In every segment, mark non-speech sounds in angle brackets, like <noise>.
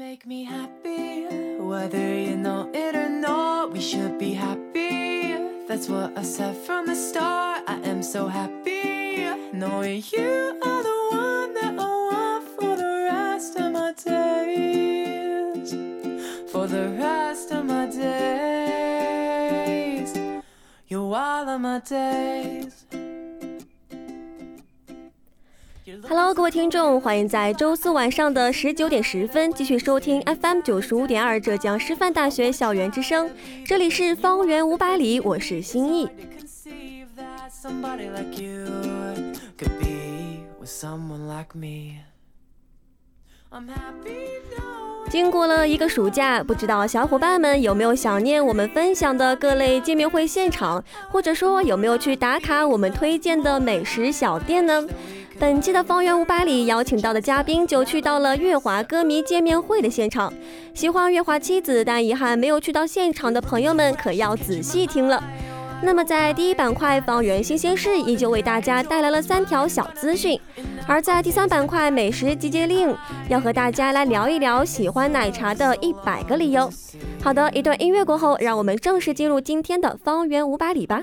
Make me happy, whether you know it or not. We should be happy. That's what I said from the start. I am so happy knowing you are the one that I want for the rest of my days. For the rest of my days, you're all of my days. 各位听众，欢迎在周四晚上的十九点十分继续收听 FM 九十五点二浙江师范大学校园之声。这里是方圆五百里，我是心意。经过了一个暑假，不知道小伙伴们有没有想念我们分享的各类见面会现场，或者说有没有去打卡我们推荐的美食小店呢？本期的方圆五百里邀请到的嘉宾就去到了月华歌迷见面会的现场。喜欢月华妻子但遗憾没有去到现场的朋友们，可要仔细听了。那么在第一板块方圆新鲜事，依旧为大家带来了三条小资讯；而在第三板块美食集结令，要和大家来聊一聊喜欢奶茶的一百个理由。好的，一段音乐过后，让我们正式进入今天的方圆五百里吧。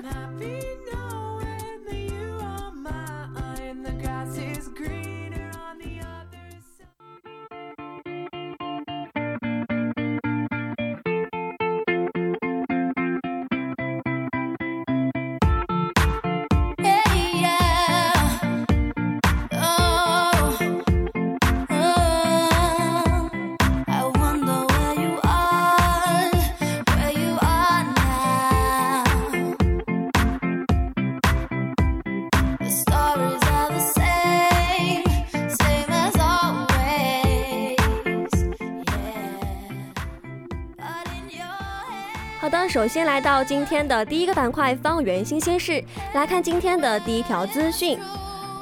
首先来到今天的第一个板块——方圆新鲜事，来看今天的第一条资讯：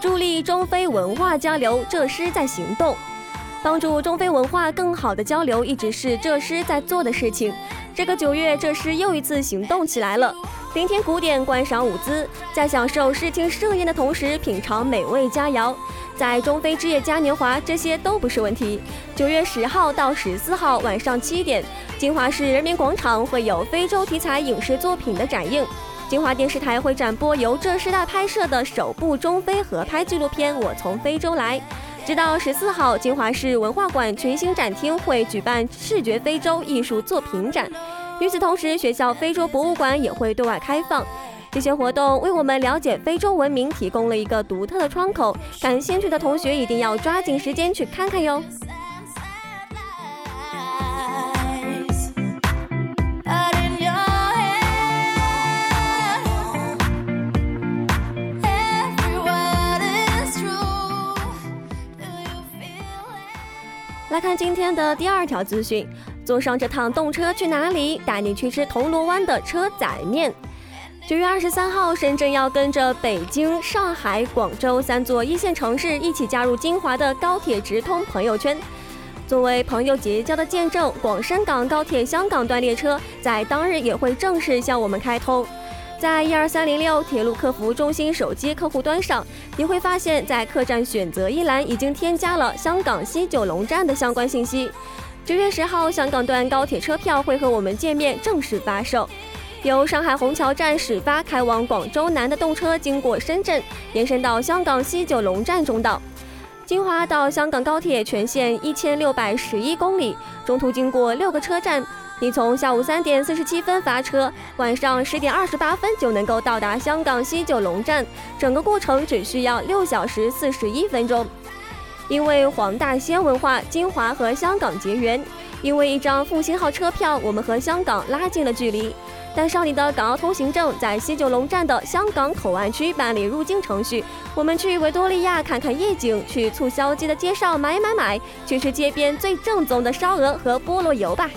助力中非文化交流，浙师在行动。帮助中非文化更好的交流，一直是浙师在做的事情。这个九月，浙师又一次行动起来了，聆听古典，观赏舞姿，在享受视听盛宴的同时，品尝美味佳肴。在中非之夜嘉年华，这些都不是问题。九月十号到十四号晚上七点，金华市人民广场会有非洲题材影视作品的展映。金华电视台会展播由浙师大拍摄的首部中非合拍纪录片《我从非洲来》。直到十四号，金华市文化馆群星展厅会举办视觉非洲艺术作品展。与此同时，学校非洲博物馆也会对外开放。这些活动为我们了解非洲文明提供了一个独特的窗口，感兴趣的同学一定要抓紧时间去看看哟。来看今天的第二条资讯，坐上这趟动车去哪里？带你去吃铜锣湾的车仔面。九月二十三号，深圳要跟着北京、上海、广州三座一线城市一起加入金华的高铁直通朋友圈。作为朋友结交的见证，广深港高铁香港段列车在当日也会正式向我们开通。在一二三零六铁路客服中心手机客户端上，你会发现在客栈选择一栏已经添加了香港西九龙站的相关信息。九月十号，香港段高铁车票会和我们见面正式发售。由上海虹桥站始发开往广州南的动车经过深圳，延伸到香港西九龙站中道。金华到香港高铁全线一千六百十一公里，中途经过六个车站。你从下午三点四十七分发车，晚上十点二十八分就能够到达香港西九龙站，整个过程只需要六小时四十一分钟。因为黄大仙文化，金华和香港结缘。因为一张复兴号车票，我们和香港拉近了距离。带上你的港澳通行证，在西九龙站的香港口岸区办理入境程序。我们去维多利亚看看夜景，去促销街的街上买买买，去吃街边最正宗的烧鹅和菠萝油吧。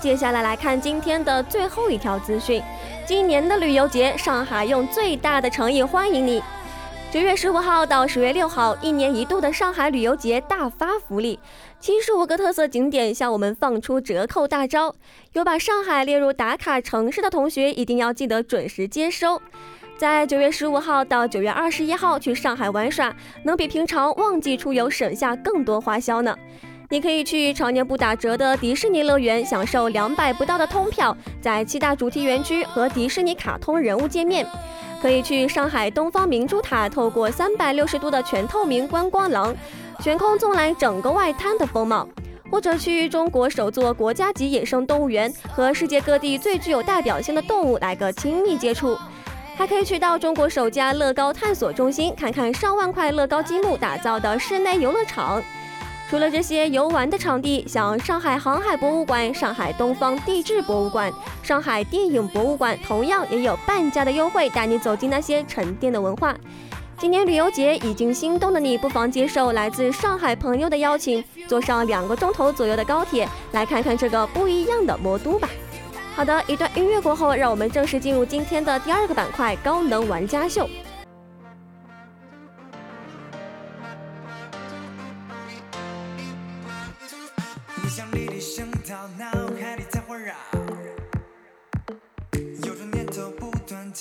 接下来来看今天的最后一条资讯。今年的旅游节，上海用最大的诚意欢迎你。九月十五号到十月六号，一年一度的上海旅游节大发福利，七十五个特色景点向我们放出折扣大招。有把上海列入打卡城市的同学，一定要记得准时接收。在九月十五号到九月二十一号去上海玩耍，能比平常旺季出游省下更多花销呢。你可以去常年不打折的迪士尼乐园，享受两百不到的通票，在七大主题园区和迪士尼卡通人物见面；可以去上海东方明珠塔，透过三百六十度的全透明观光廊，悬空纵览整个外滩的风貌；或者去中国首座国家级野生动物园，和世界各地最具有代表性的动物来个亲密接触；还可以去到中国首家乐高探索中心，看看上万块乐高积木打造的室内游乐场。除了这些游玩的场地，像上海航海博物馆、上海东方地质博物馆、上海电影博物馆，同样也有半价的优惠，带你走进那些沉淀的文化。今年旅游节已经心动的你，不妨接受来自上海朋友的邀请，坐上两个钟头左右的高铁，来看看这个不一样的魔都吧。好的，一段音乐过后，让我们正式进入今天的第二个板块——高能玩家秀。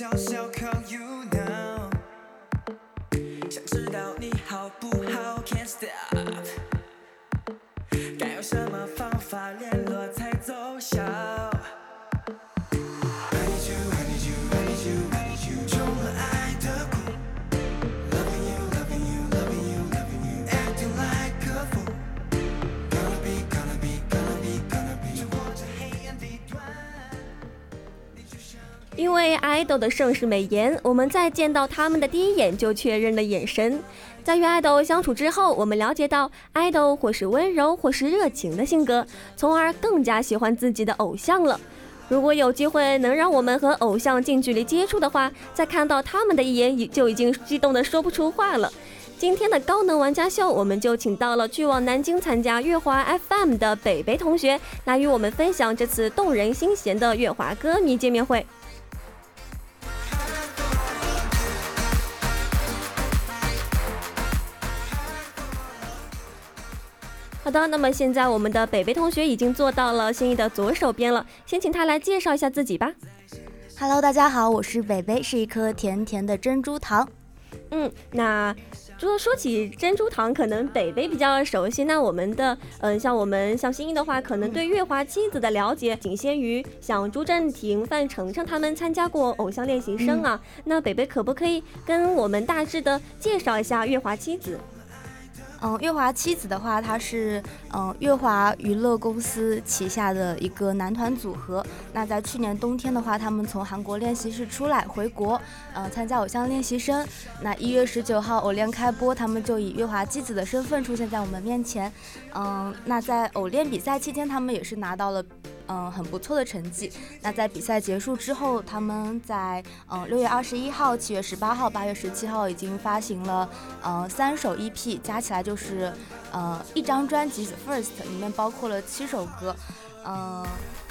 叫嚣，Call you now，想知道你好不好？Can't stop，该用什么方法联络才奏效？因为爱豆的盛世美颜，我们在见到他们的第一眼就确认了眼神。在与爱豆相处之后，我们了解到爱豆或是温柔或是热情的性格，从而更加喜欢自己的偶像了。如果有机会能让我们和偶像近距离接触的话，在看到他们的一眼，就已经激动的说不出话了。今天的高能玩家秀，我们就请到了去往南京参加乐华 FM 的北北同学，来与我们分享这次动人心弦的乐华歌迷见面会。好的，那么现在我们的北北同学已经坐到了心仪的左手边了，先请他来介绍一下自己吧。Hello，大家好，我是北北，是一颗甜甜的珍珠糖。嗯，那说说起珍珠糖，可能北北比较熟悉。那我们的，嗯，像我们像心仪的话，可能对月华妻子的了解仅限于像朱正廷、范丞丞他们参加过偶像练习生啊。那北北可不可以跟我们大致的介绍一下月华妻子？嗯，月华妻子的话，他是嗯月华娱乐公司旗下的一个男团组合。那在去年冬天的话，他们从韩国练习室出来回国，嗯，参加偶像练习生。那一月十九号偶练开播，他们就以月华妻子的身份出现在我们面前。嗯，那在偶练比赛期间，他们也是拿到了。嗯，很不错的成绩。那在比赛结束之后，他们在嗯六月二十一号、七月十八号、八月十七号已经发行了呃三首 EP，加起来就是呃一张专辑 First，里面包括了七首歌。嗯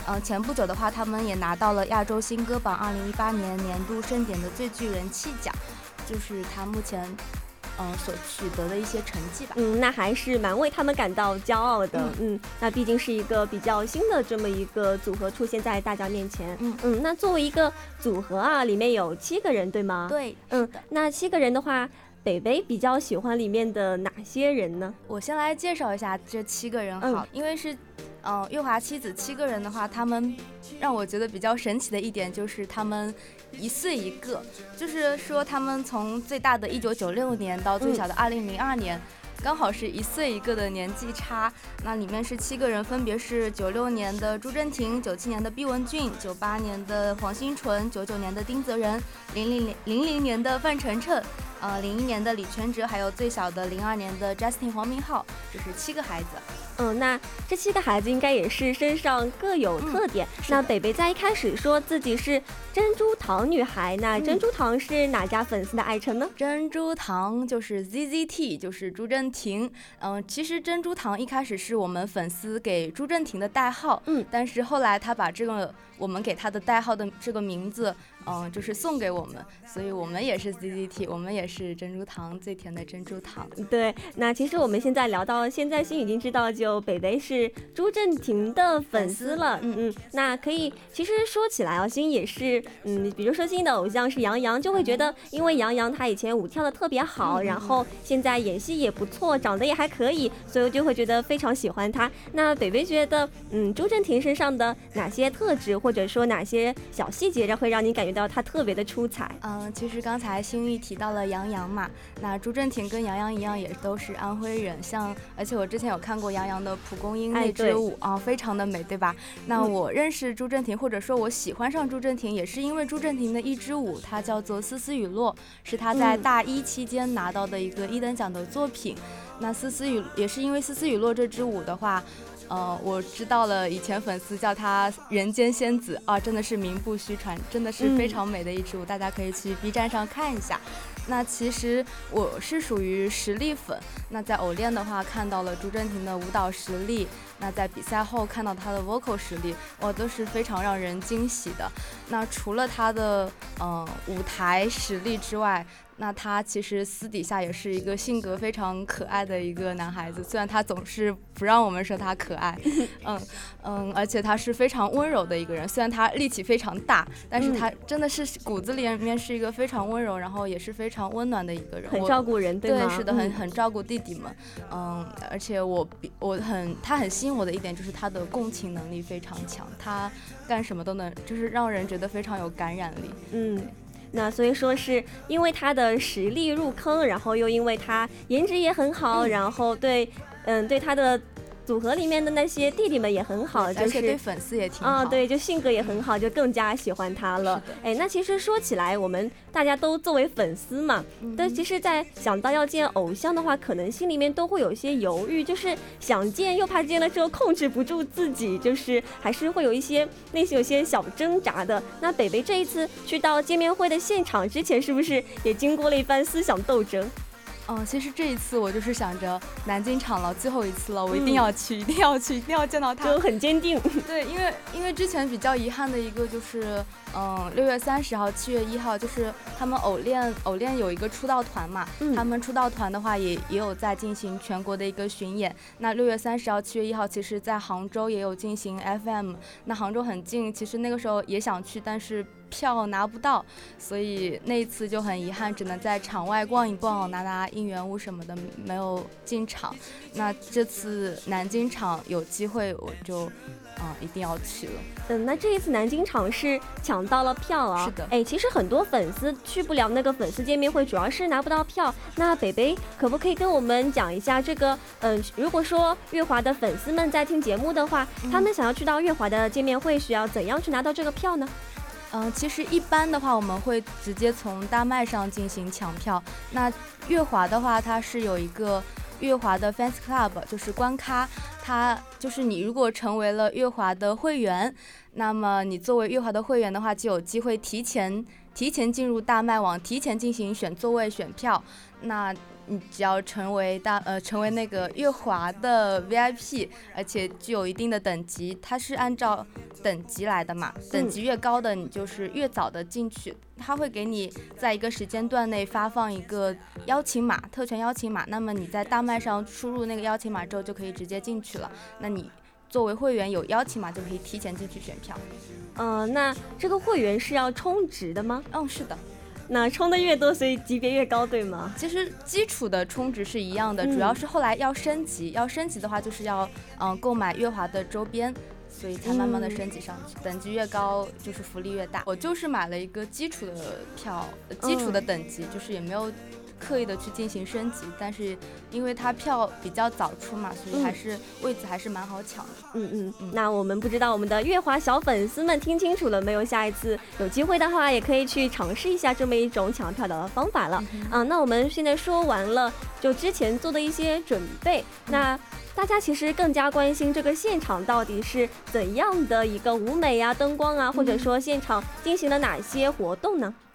嗯，前不久的话，他们也拿到了亚洲新歌榜二零一八年年度盛典的最具人气奖，就是他目前嗯、所取得的一些成绩吧。嗯，那还是蛮为他们感到骄傲的。嗯，那毕竟是一个比较新的这么一个组合出现在大家面前。嗯嗯，那作为一个组合啊，里面有七个人，对吗？。对，嗯，那七个人的话，北北比较喜欢里面的哪些人呢？我先来介绍一下这七个人好，嗯因为是，嗯、月华七子七个人的话，他们让我觉得比较神奇的一点就是他们一岁一个，就是说他们从最大的一九九六年到最小的二零零二年。刚好是一岁一个的年纪差，那里面是七个人，分别是九六年的朱正廷、九七年的毕文俊、九八年的黄新淳、九九年的丁泽仁、零零零零零年的范丞丞，呃，零一年的李全哲，还有最小的零二年的 Justin 黄明昊，这是七个孩子。嗯，那这七个孩子应该也是身上各有特点。那北北在一开始说自己是珍珠糖女孩，那嗯珍珠糖是哪家粉丝的爱称呢？珍珠糖就是 ZZT，就是朱正廷。嗯，其实珍珠糖一开始是我们粉丝给朱正廷的代号，嗯，但是后来他把这个我们给他的代号的这个名字，嗯，就是送给我们，所以我们也是 ZZT，我们也是珍珠糖最甜的珍珠糖。对，那其实我们现在聊到现在，心已经知道，就北北是朱正廷的粉丝了。嗯嗯那可以，其实说起来啊，心也是，嗯，比如说心的偶像是杨洋，就会觉得，因为杨洋他以前舞跳的特别好，嗯然后现在演戏也不错，长得也还可以，所以就会觉得非常喜欢他。那北北觉得，嗯，朱正廷身上的哪些特质，或者说哪些小细节，会让你感觉到他特别的出彩？嗯，其实刚才心玉提到了杨洋嘛，那朱正廷跟杨洋一样，也都是安徽人。像，而且我之前有看过杨洋的《蒲公英》那支舞啊、非常的美，对吧？那嗯我认识朱正廷，或者说我喜欢上朱正廷，也是因为朱正廷的一支舞，它叫做《丝丝雨落》，是他在嗯大一期间拿到的一个一等奖的作品。那丝丝雨也是因为丝丝雨落这支舞的话。呃，我知道了，以前粉丝叫她人间仙子啊，真的是名不虚传，真的是非嗯常美的一支舞，大家可以去 B 站上看一下。那其实我是属于实力粉，那在偶练的话看到了朱正廷的舞蹈实力，那在比赛后看到他的 vocal 实力，哇，都是非常让人惊喜的。那除了他的嗯、呃舞台实力之外，那他其实私底下也是一个性格非常可爱的一个男孩子，虽然他总是不让我们说他可爱，<laughs> 嗯嗯，而且他是非常温柔的一个人，虽然他力气非常大，但是嗯。他真的是骨子里面是一个非常温柔，然后也是非常温暖的一个人，很照顾人，对吗？是的，很嗯。很照顾弟弟们，嗯，而且我比我很他很吸引我的一点就是他的共情能力非常强，他干什么都能，就是让人觉得非常有感染力。嗯，那所以说是因为他的实力入坑，然后又因为他颜值也很好，嗯。然后对，嗯，对他的组合里面的那些弟弟们也很好，而就是。且对粉丝也挺好。啊、对，就性格也很好，就更加喜欢他了。哎，那其实说起来，我们大家都作为粉丝嘛，嗯但其实，在想到要见偶像的话，可能心里面都会有一些犹豫，就是想见又怕见了之后控制不住自己，就是还是会有一些内心有些小挣扎的。那北北这一次去到见面会的现场之前，是不是也经过了一番思想斗争？嗯，其实这一次我就是想着南京场了，最后一次了，我一定嗯要去，一定要去，一定要见到他就。很坚定。对，因为因为之前比较遗憾的一个就是，嗯，六月三十号、七月一号，就是他们偶练偶练有一个出道团嘛，嗯他们出道团的话也也有在进行全国的一个巡演。那六月三十号、七月一号，其实在杭州也有进行 FM。那杭州很近，其实那个时候也想去，但是票拿不到，所以那一次就很遗憾，只能在场外逛一逛，拿拿应援物什么的，没有进场。那这次南京场有机会，我就嗯一定要去了。嗯，那这一次南京场是抢到了票啊。是的哎，其实很多粉丝去不了那个粉丝见面会，主要是拿不到票。那北北可不可以跟我们讲一下这个？嗯，如果说月华的粉丝们在听节目的话，他们想要去到月华的见面会，需要怎样去拿到这个票呢？嗯，其实一般的话，我们会直接从大麦上进行抢票。那月华的话，它是有一个月华的 fans club，就是官咖，它就是你如果成为了月华的会员，那么你作为月华的会员的话，就有机会提前提前进入大麦网，提前进行选座位、选票。那你只要成为大呃成为那个月华的 VIP，而且具有一定的等级，它是按照等级来的嘛，等级越高的你就是越早的进去，它会给你在一个时间段内发放一个邀请码，特权邀请码。那么你在大麦上输入那个邀请码之后，就可以直接进去了。那你作为会员有邀请码，就可以提前进去选票。嗯，那这个会员是要充值的吗？嗯，是的。那充的越多，所以级别越高，对吗？其实基础的充值是一样的，主要是后来要升级，要升级的话就是要嗯购买月华的周边，所以才慢慢的升级上去。等级越高，就是福利越大。我就是买了一个基础的票，基础的等级，就是也没有。刻意的去进行升级，但是因为它票比较早出嘛，所以还是位子还是蛮好抢的。嗯嗯，那我们不知道我们的月华小粉丝们听清楚了没有？下一次有机会的话，也可以去尝试一下这么一种抢票的方法了。啊，那我们现在说完了，就之前做的一些准备，那大家其实更加关心这个现场到底是怎样的一个舞美啊、灯光啊，或者说现场进行了哪些活动呢？嗯，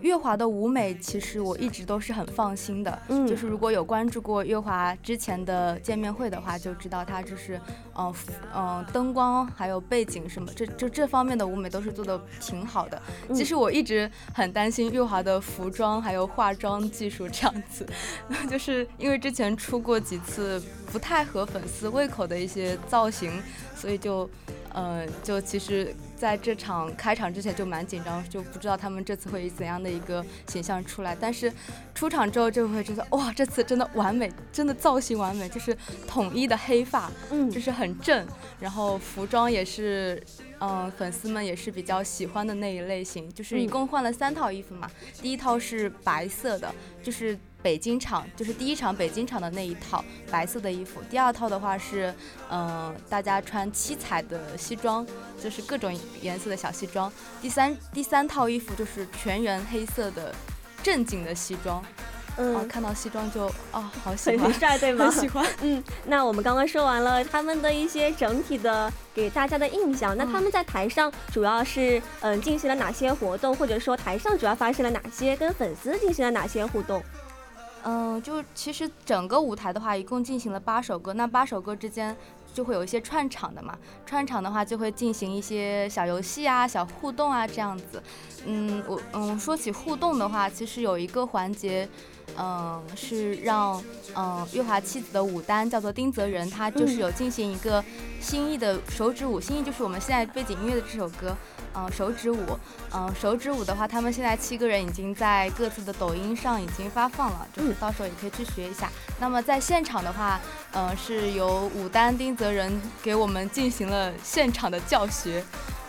月华的舞美其实我一直都是很放心的。嗯，就是如果有关注过月华之前的见面会的话，就知道他就是，嗯嗯，灯光还有背景什么，这就这方面的舞美都是做的挺好的。其实我一直很担心月华的服装还有化妆技术这样子，<laughs> 就是因为之前出过几次不太合粉丝胃口的一些造型，所以就。嗯，就其实在这场开场之前就蛮紧张，就不知道他们这次会以怎样的一个形象出来。但是出场之后就会觉得，哇，这次真的完美，真的造型完美，就是统一的黑发，嗯，就是很正，然后服装也是，嗯，粉丝们也是比较喜欢的那一类型。就是一共换了三套衣服嘛，第一套是白色的，就是。北京场就是第一场北京场的那一套白色的衣服，第二套的话是，嗯，大家穿七彩的西装，就是各种颜色的小西装。第三第三套衣服就是全员黑色的正经的西装，嗯，看到西装就啊，好喜欢，很帅对吗？很喜欢。<laughs> 嗯，那我们刚刚说完了他们的一些整体的给大家的印象，那他们在台上主要是嗯进行了哪些活动，或者说台上主要发生了哪些跟粉丝进行了哪些互动？嗯，就其实整个舞台的话，一共进行了八首歌，那八首歌之间就会有一些串场的嘛。串场的话，就会进行一些小游戏啊、小互动啊这样子。嗯，我嗯说起互动的话，其实有一个环节，嗯，是让嗯月华妻子的舞担叫做丁泽仁，他就是有进行一个心意的手指舞，心意就是我们现在背景音乐的这首歌。嗯，手指舞，嗯，手指舞的话，他们现在七个人已经在各自的抖音上已经发放了，就是到时候也可以去学一下。那么在现场的话，嗯，是由武丹丁泽仁给我们进行了现场的教学，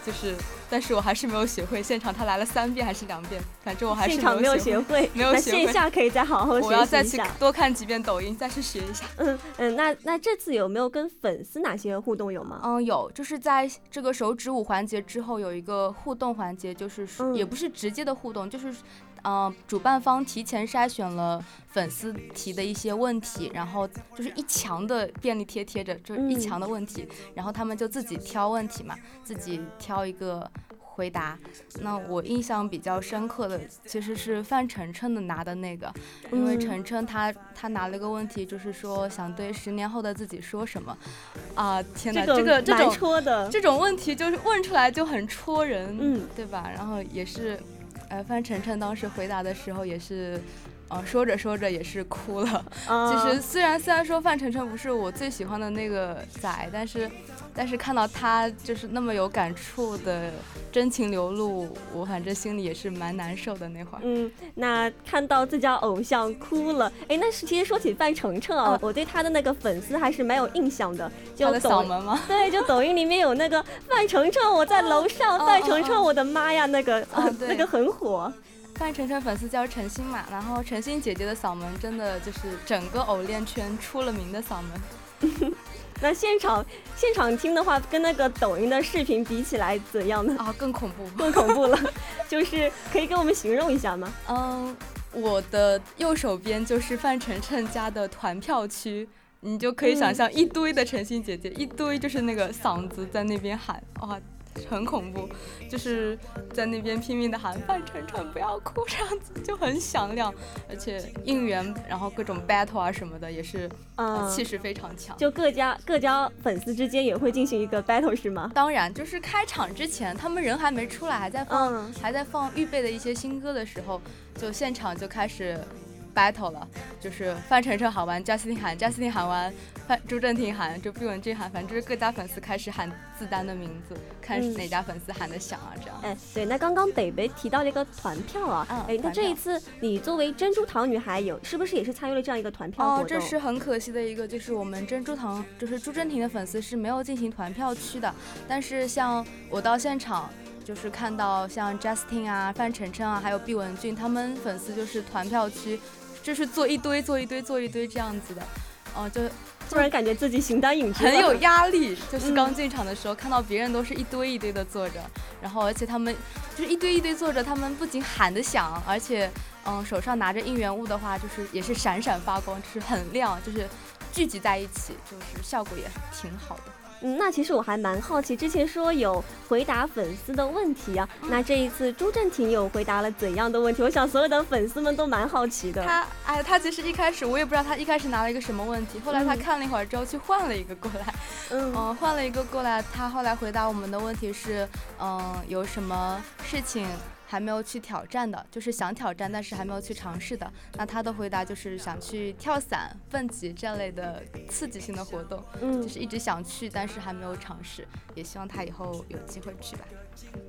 就是。但是我还是没有学会，现场他来了三遍还是两遍，反正我还是没有学会，没有学会。线下可以再好好学习一下。我要再去多看几遍抖音，再去学一下。嗯嗯，那那这次有没有跟粉丝哪些互动有吗？嗯，有，就是在这个手指舞环节之后有一个互动环节，就是也不是直接的互动，就是。嗯，主办方提前筛选了粉丝提的一些问题，然后就是一墙的便利贴贴着，就是一墙的问题，然后他们就自己挑问题嘛，自己挑一个回答。那我印象比较深刻的其实是范丞丞的拿的那个，因为丞丞他他拿了个问题，就是说想对十年后的自己说什么。啊，天哪，这个这种戳的这种问题就是问出来就很戳人，嗯，对吧？然后也是。呃，范丞丞当时回答的时候也是，呃，说着说着也是哭了。<laughs> 其实虽然虽然说范丞丞不是我最喜欢的那个仔，但是。但是看到他就是那么有感触的真情流露，我反正心里也是蛮难受的那会儿。嗯，那看到自家偶像哭了，哎，那是其实说起范丞丞啊，我对他的那个粉丝还是蛮有印象的。他的嗓门吗？对，就抖音里面有那个范丞丞，我在楼上，范丞丞，我的妈呀，那个那个很火。范丞丞粉丝叫陈星嘛，然后陈星姐姐的嗓门真的就是整个偶练圈出了名的嗓门。<laughs> 那现场现场听的话，跟那个抖音的视频比起来怎样呢？啊，更恐怖，<laughs> 更恐怖了。就是可以给我们形容一下吗？嗯，我的右手边就是范丞丞家的团票区，你就可以想象一堆的陈星姐姐，一堆就是那个嗓子在那边喊，哇，很恐怖，就是在那边拼命的喊范丞丞不要哭，这样子就很响亮，而且应援，然后各种 battle 啊什么的也是，嗯气势非常强。就各家各家粉丝之间也会进行一个 battle 是吗？当然，就是开场之前，他们人还没出来，还在放、嗯还在放预备的一些新歌的时候，就现场就开始 battle 了，就是范丞丞喊完，贾斯汀喊，贾斯汀喊完，范朱正廷喊，就毕雯珺喊，反正就是各家粉丝开始喊自丹的名字，看是哪家粉丝喊得响啊，这样。哎，对，那刚刚北北提到了一个团票啊，嗯哎，那这一次你作为珍珠糖女孩有是不是也是参与了这样一个团票活哦？，这是很可惜的一个，就是我们珍珠糖，就是朱正廷的粉丝是没有进行团票区的。但是像我到现场，就是看到像 Justin 啊、范丞丞啊，还有毕雯珺，他们粉丝就是团票区，就是坐一堆、坐一堆、坐一堆这样子的。哦、就突然感觉自己形单影只，很有压力，就是嗯刚进场的时候，看到别人都是一堆一堆的坐着，然后而且他们就是一堆一堆坐着，他们不仅喊得响，而且嗯手上拿着应援物的话，就是也是闪闪发光，就是很亮，就是聚集在一起，就是效果也挺好的。嗯，那其实我还蛮好奇，之前说有回答粉丝的问题啊，嗯那这一次朱正廷有回答了怎样的问题？我想所有的粉丝们都蛮好奇的。他哎，他其实一开始我也不知道他一开始拿了一个什么问题，后来他嗯看了一会儿之后去换了一个过来，嗯 <laughs> 嗯，换了一个过来，他后来回答我们的问题是，嗯，有什么事情还没有去挑战的，就是想挑战但是还没有去尝试的。那他的回答就是想去跳伞、蹦极这类的刺激性的活动，嗯就是一直想去，但是还没有尝试，也希望他以后有机会去吧。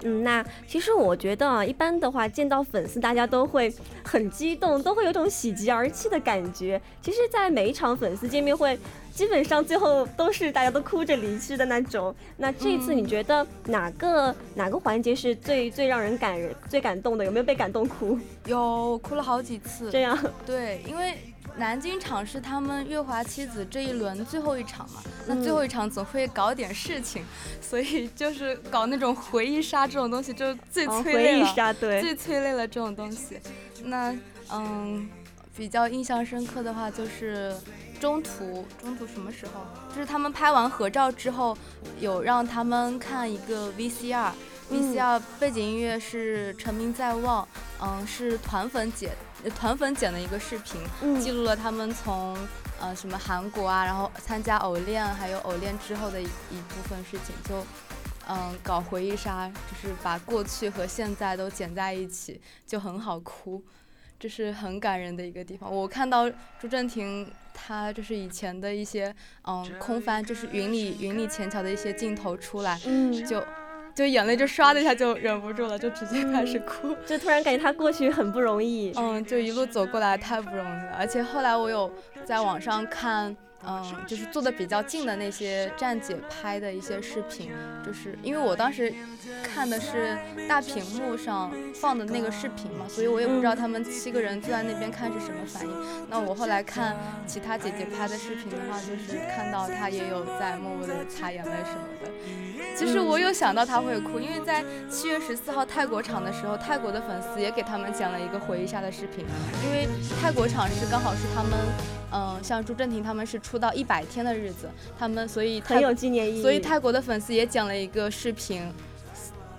嗯，那其实我觉得啊，一般的话见到粉丝，大家都会很激动，都会有种喜极而泣的感觉。其实，在每一场粉丝见面会，基本上最后都是大家都哭着离去的那种。那这一次你觉得哪个、哪个环节是最最让人感人、最感动的？有没有被感动哭？有哭了好几次，这样，对，因为南京场是他们月华七子这一轮最后一场嘛，那最后一场总会搞点事情，所以就是搞那种回忆杀这种东西，就最哦，催泪了，回忆杀，对，最催泪了这种东西。那嗯，比较印象深刻的话就是。中途，中途什么时候？就是他们拍完合照之后，有让他们看一个 VCR，VCR、VCR 背景音乐是《成名在望》，嗯，是团粉剪呃团粉剪的一个视频，嗯记录了他们从呃什么韩国啊，然后参加偶练，还有偶练之后的一一部分事情，就嗯搞回忆杀，就是把过去和现在都剪在一起，就很好哭，这是很感人的一个地方。我看到朱正廷他就是以前的一些嗯空翻，就是云里云里前桥的一些镜头出来，嗯，就就眼泪就唰的一下就忍不住了，就直接开始哭。就突然感觉他过去很不容易。嗯，就一路走过来太不容易了，而且后来我有在网上看，嗯，就是坐的比较近的那些站姐拍的一些视频，就是因为我当时看的是大屏幕上放的那个视频嘛，所以我也不知道他们七个人坐在那边看是什么反应。那我后来看其他姐姐拍的视频的话，就是看到她也有在默默的擦眼泪什么的。其实我有想到她会哭，因为在七月十四号泰国场的时候，泰国的粉丝也给他们剪了一个回忆下的视频，因为泰国场是刚好是他们，嗯、像朱正廷他们是出道一百天的日子，他们所以很有纪念意义，所以泰国的粉丝也剪了一个视频。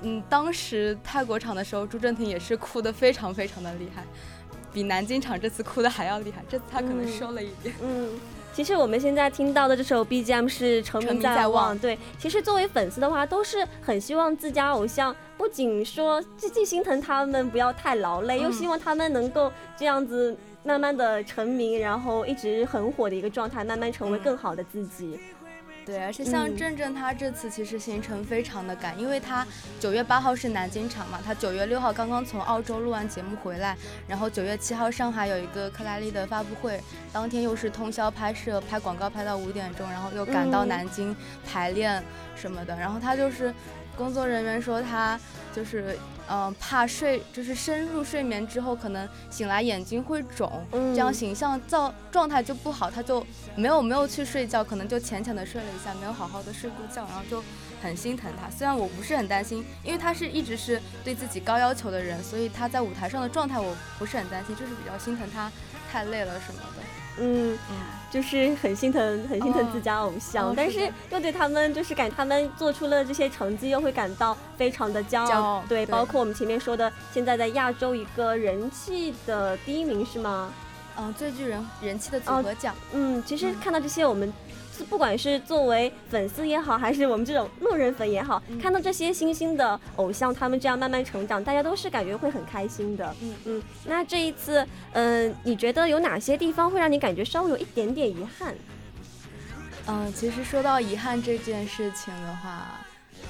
嗯，当时泰国场的时候，朱正廷也是哭得非常非常的厉害，比南京场这次哭的还要厉害。这次他可能嗯收了一点。嗯，其实我们现在听到的这首 BGM 是《成成名名在在望对，其实作为粉丝的话，都是很希望自家偶像不仅说既既心疼他们不要太劳累，又嗯希望他们能够这样子慢慢的成名，然后一直很火的一个状态，慢慢成为嗯更好的自己。对，而且像嗯郑郑他这次其实行程非常的赶，因为他九月八号是南京场嘛，他九月六号刚刚从澳洲录完节目回来，然后九月七号上海有一个克莱丽的发布会，当天又是通宵拍摄，拍广告拍到五点钟，然后又赶到嗯南京排练什么的，然后他就是工作人员说他就是嗯、呃怕睡，就是深入睡眠之后可能醒来眼睛会肿，嗯这样形象造状态就不好，他就没有没有去睡觉，可能就浅浅的睡了一下，没有好好的睡过觉，然后就很心疼他。虽然我不是很担心，因为他是一直是对自己高要求的人，所以他在舞台上的状态我不是很担心，就是比较心疼他太累了什么的。嗯，就是很心疼，很心疼自家偶像，哦但是又对他们就是感他们做出了这些成绩，又会感到非常的骄傲。骄傲对，对。包括我们前面说的，现在在亚洲一个人气的第一名是吗？嗯，最具人人气的组哦合奖，嗯，其实嗯。看到这些，我们是不管是作为粉丝也好，还是我们这种路人粉也好，嗯看到这些新兴的偶像他们这样慢慢成长，大家都是感觉会很开心的。嗯嗯，那这一次，嗯、你觉得有哪些地方会让你感觉稍微有一点点遗憾？嗯，其实说到遗憾这件事情的话，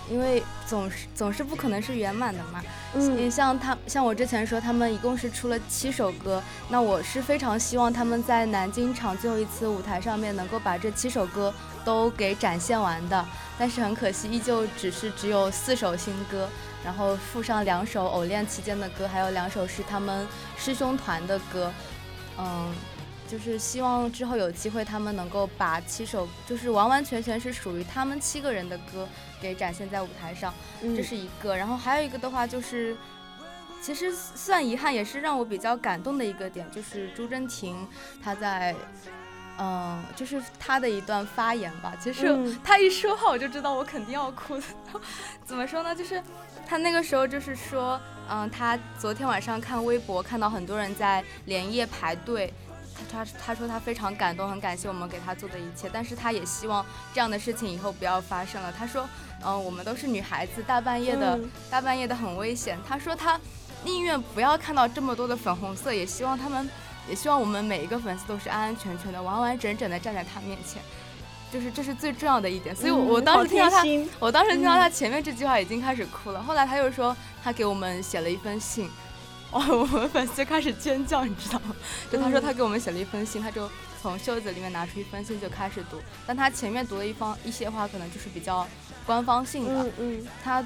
因为总是总是不可能是圆满的嘛。你嗯像他，像我之前说，他们一共是出了七首歌，那我是非常希望他们在南京场最后一次舞台上面能够把这七首歌都给展现完的。但是很可惜，依旧只是只有四首新歌，然后附上两首偶练期间的歌，还有两首是他们师兄团的歌。嗯，就是希望之后有机会，他们能够把七首就是完完全全是属于他们七个人的歌给展现在舞台上。嗯这是一个。然后还有一个的话就是，其实算遗憾，也是让我比较感动的一个点，就是朱真婷她在。嗯，就是他的一段发言吧。其实嗯她一说话，我就知道我肯定要哭的。<laughs> 怎么说呢？就是他那个时候就是说，嗯，他昨天晚上看微博，看到很多人在连夜排队。她她她说他非常感动，很感谢我们给他做的一切，但是他也希望这样的事情以后不要发生了。他说，嗯，我们都是女孩子，大半夜的，嗯大半夜的很危险。他说他宁愿不要看到这么多的粉红色，也希望他们，也希望我们每一个粉丝都是安安全全的、完完整整的站在他面前。就是这是最重要的一点，所以我，我当时听到她，贴心我当时听到他前面这句话已经开始哭了，后来他又说他给我们写了一封信，哇，我们粉丝就开始尖叫，你知道吗？就他说他给我们写了一封信，他就从袖子里面拿出一封信就开始读，但他前面读了一方一些话可能就是比较官方性的，嗯嗯他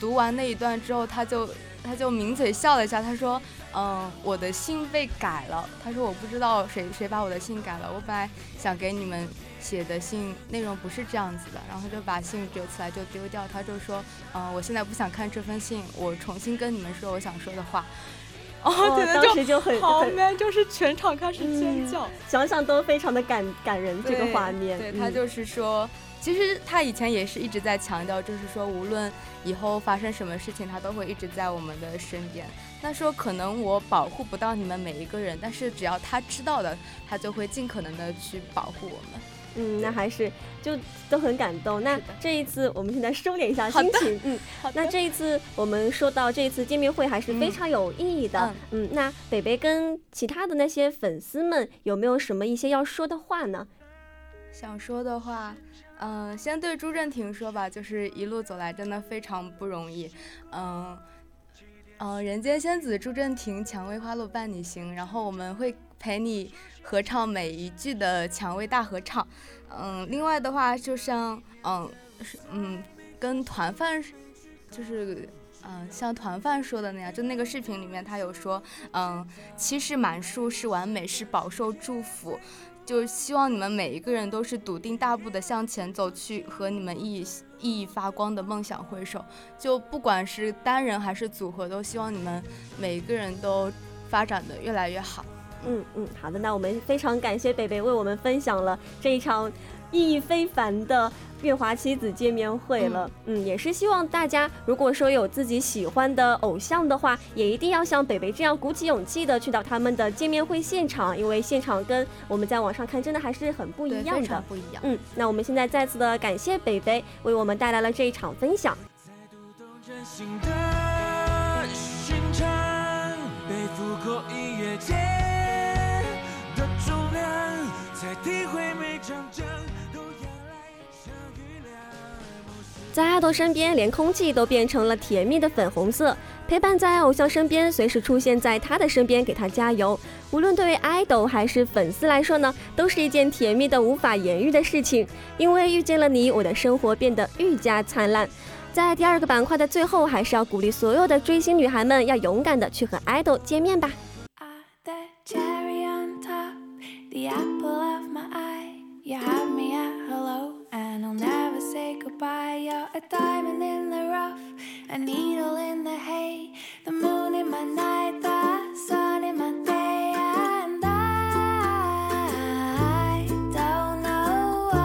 读完那一段之后，他就他就抿嘴笑了一下，他说：“嗯，我的信被改了。”他说：“我不知道谁谁把我的信改了，我本来想给你们写的信内容不是这样子的。”然后就把信折起来就丢掉。他就说：“嗯，我现在不想看这封信，我重新跟你们说我想说的话。”哦，当时就很好很 man，就是全场开始尖嗯叫。想想都非常的感感人，这个画面。嗯对他就是说，其实他以前也是一直在强调，就是说无论以后发生什么事情，他都会一直在我们的身边。那说可能我保护不到你们每一个人，但是只要他知道的，他就会尽可能的去保护我们。嗯，那还是就都很感动。那这一次我们现在收敛一下好的。心情，嗯，<laughs> 那这一次我们说到这一次见面会还是非常有意义的，嗯。那北北跟其他的那些粉丝们有没有什么一些要说的话呢？想说的话，嗯、先对朱正廷说吧，就是一路走来真的非常不容易，嗯、嗯、人间仙子朱正廷，蔷薇花落伴你行，然后我们会陪你合唱每一句的蔷薇大合唱，嗯，另外的话，就像嗯嗯跟团饭就是。嗯，像团饭说的那样，就那个视频里面他有说，嗯，七是满树，是完美，是饱受祝福，就希望你们每一个人都是笃定大步的向前走去，和你们熠熠熠发光的梦想挥手。就不管是单人还是组合，都希望你们每一个人都发展的越来越好。嗯嗯，好的，那我们非常感谢北北为我们分享了这一场意义非凡的月华妻子见面会了。嗯也是希望大家如果说有自己喜欢的偶像的话，也一定要像北北这样鼓起勇气的去到他们的见面会现场，因为现场跟我们在网上看真的还是很不，一样的非常。不一样。嗯，那我们现在再次的感谢北北为我们带来了这一场分享。真心的寻常，背负过音乐节的重量，才体会每场仗在爱豆身边，连空气都变成了甜蜜的粉红色，陪伴在偶像身边，随时出现在他的身边，给他加油。无论对于爱豆还是粉丝来说呢，都是一件甜蜜的无法言喻的事情。因为遇见了你，我的生活变得愈加灿烂。在第二个板块的最后，还是要鼓励所有的追星女孩们，要勇敢的去和爱豆见面吧。Ah, by a diamond in the rough a needle in the hay the moon in my night the sun in my day and i don't know why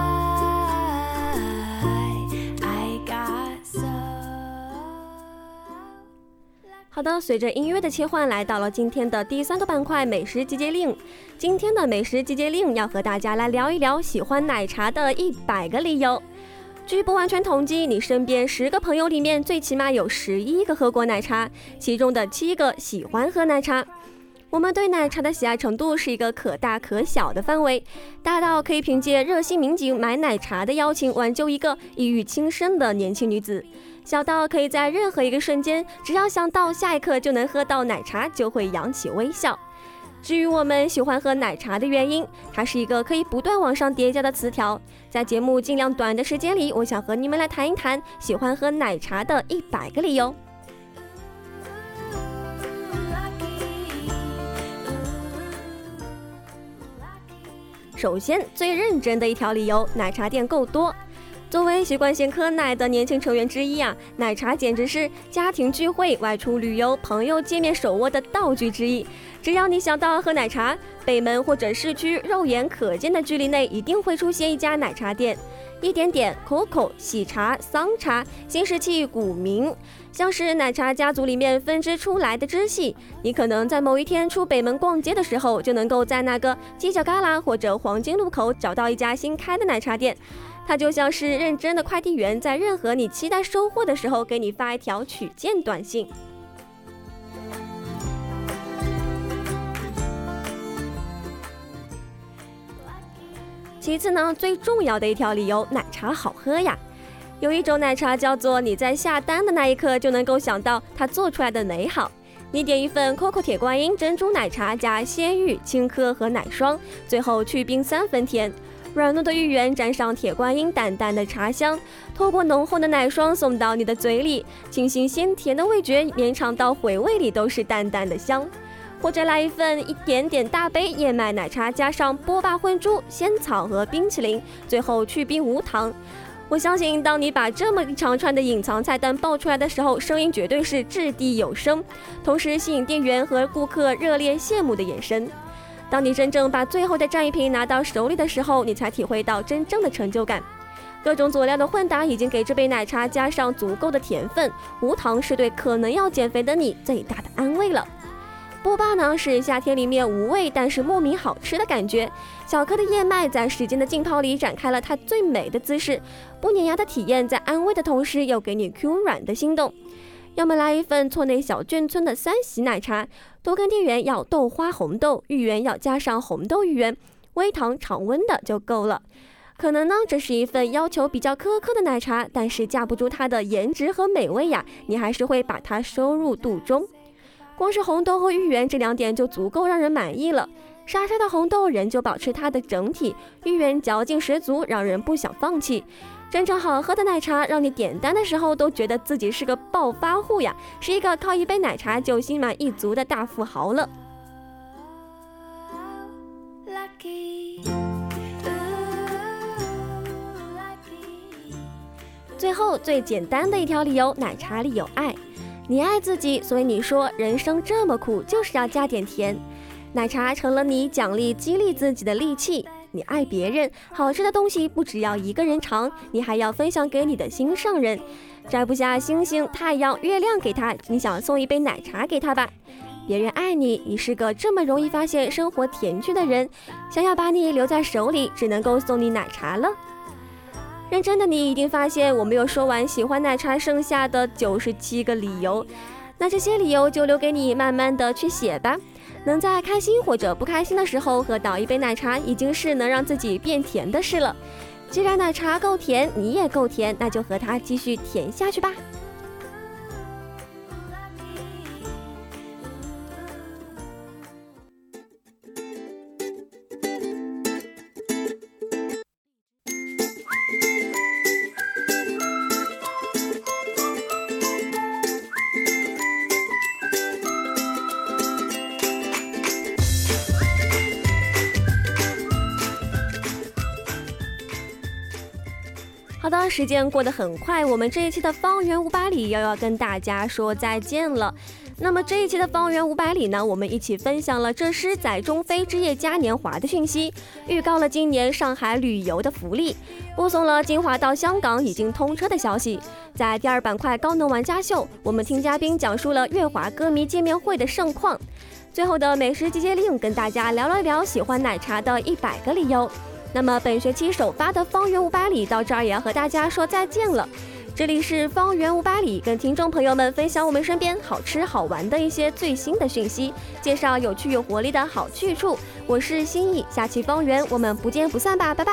i got so 好的随着音乐的切换来到了今天的第三个板块美食集结令今天的美食集结令要和大家来聊一聊喜欢奶茶的一百个理由据不完全统计，你身边十个朋友里面，最起码有十一个喝过奶茶，其中的七个喜欢喝奶茶。我们对奶茶的喜爱程度是一个可大可小的范围，大到可以凭借热心民警买奶茶的邀请挽救一个抑郁轻生的年轻女子。小到可以在任何一个瞬间，只要想到下一刻就能喝到奶茶，就会扬起微笑。至于我们喜欢喝奶茶的原因，它是一个可以不断往上叠加的词条。在节目尽量短的时间里，我想和你们来谈一谈喜欢喝奶茶的一百个理由。首先，最认真的一条理由，奶茶店够多。作为习惯性喝奶的年轻成员之一啊，奶茶简直是家庭聚会、外出旅游、朋友见面手握的道具之一。只要你想到喝奶茶，北门或者市区肉眼可见的距离内一定会出现一家奶茶店。一点点、COCO、喜茶、桑茶、新石器、古茗，像是奶茶家族里面分支出来的支系。你可能在某一天出北门逛街的时候，就能够在那个犄角旮旯或者黄金路口找到一家新开的奶茶店。它就像是认真的快递员，在任何你期待收货的时候，给你发一条取件短信。其次呢，最重要的一条理由，奶茶好喝呀。有一种奶茶叫做你在下单的那一刻就能够想到它做出来的美好。你点一份 COCO 铁观音珍珠奶茶，加鲜芋、青稞和奶霜，最后去冰三分甜。软糯的芋圆沾上铁观音淡淡的茶香，透过浓厚的奶霜送到你的嘴里，清新鲜甜的味觉绵长到回味里都是淡淡的香。或者来一份一点点大杯燕麦奶茶，加上波霸混珠、仙草和冰淇淋，最后去冰无糖。我相信，当你把这么一长串的隐藏菜单报出来的时候，声音绝对是掷地有声，同时吸引店员和顾客热烈羡慕的眼神。当你真正把最后的战利品拿到手里的时候，你才体会到真正的成就感。各种佐料的混搭已经给这杯奶茶加上足够的甜分，无糖是对可能要减肥的你最大的安慰了。波霸呢是夏天里面无味但是莫名好吃的感觉，小颗的燕麦在时间的浸泡里展开了它最美的姿势，不粘牙的体验在安慰的同时又给你 Q 软的心动。要么来一份村内小眷村的三喜奶茶，多跟店员要豆花红豆，芋圆要加上红豆芋圆，微糖常温的就够了。可能呢，这是一份要求比较苛刻的奶茶，但是架不住它的颜值和美味呀，你还是会把它收入肚中。光是红豆和芋圆这两点就足够让人满意了。沙沙的红豆仍旧保持它的整体，芋圆嚼劲十足，让人不想放弃。真正好喝的奶茶，让你点单的时候都觉得自己是个暴发户呀，是一个靠一杯奶茶就心满意足的大富豪了。最后最简单的一条理由，奶茶里有爱。你爱自己，所以你说人生这么苦，就是要加点甜。奶茶成了你奖励激励自己的利器。你爱别人，好吃的东西不只要一个人尝，你还要分享给你的心上人。摘不下星星、太阳、月亮给他，你想送一杯奶茶给他吧？别人爱你，你是个这么容易发现生活甜趣的人，想要把你留在手里，只能够送你奶茶了。认真的你一定发现，我没有说完喜欢奶茶剩下的九十七个理由，那这些理由就留给你慢慢的去写吧。能在开心或者不开心的时候喝倒一杯奶茶，已经是能让自己变甜的事了。既然奶茶够甜，你也够甜，那就和它继续甜下去吧。时间过得很快，我们这一期的方圆五百里又要跟大家说再见了。那么这一期的方圆五百里呢，我们一起分享了这诗载中非之夜嘉年华的讯息，预告了今年上海旅游的福利，播送了金华到香港已经通车的消息。在第二板块高能玩家秀，我们听嘉宾讲述了月华歌迷见面会的盛况。最后的美食集结令，跟大家聊了聊喜欢奶茶的一百个理由。那么本学期首发的方圆五百里到这儿也要和大家说再见了。这里是方圆五百里，跟听众朋友们分享我们身边好吃好玩的一些最新的讯息，介绍有趣有活力的好去处。我是心意，下期方圆我们不见不散吧，拜拜。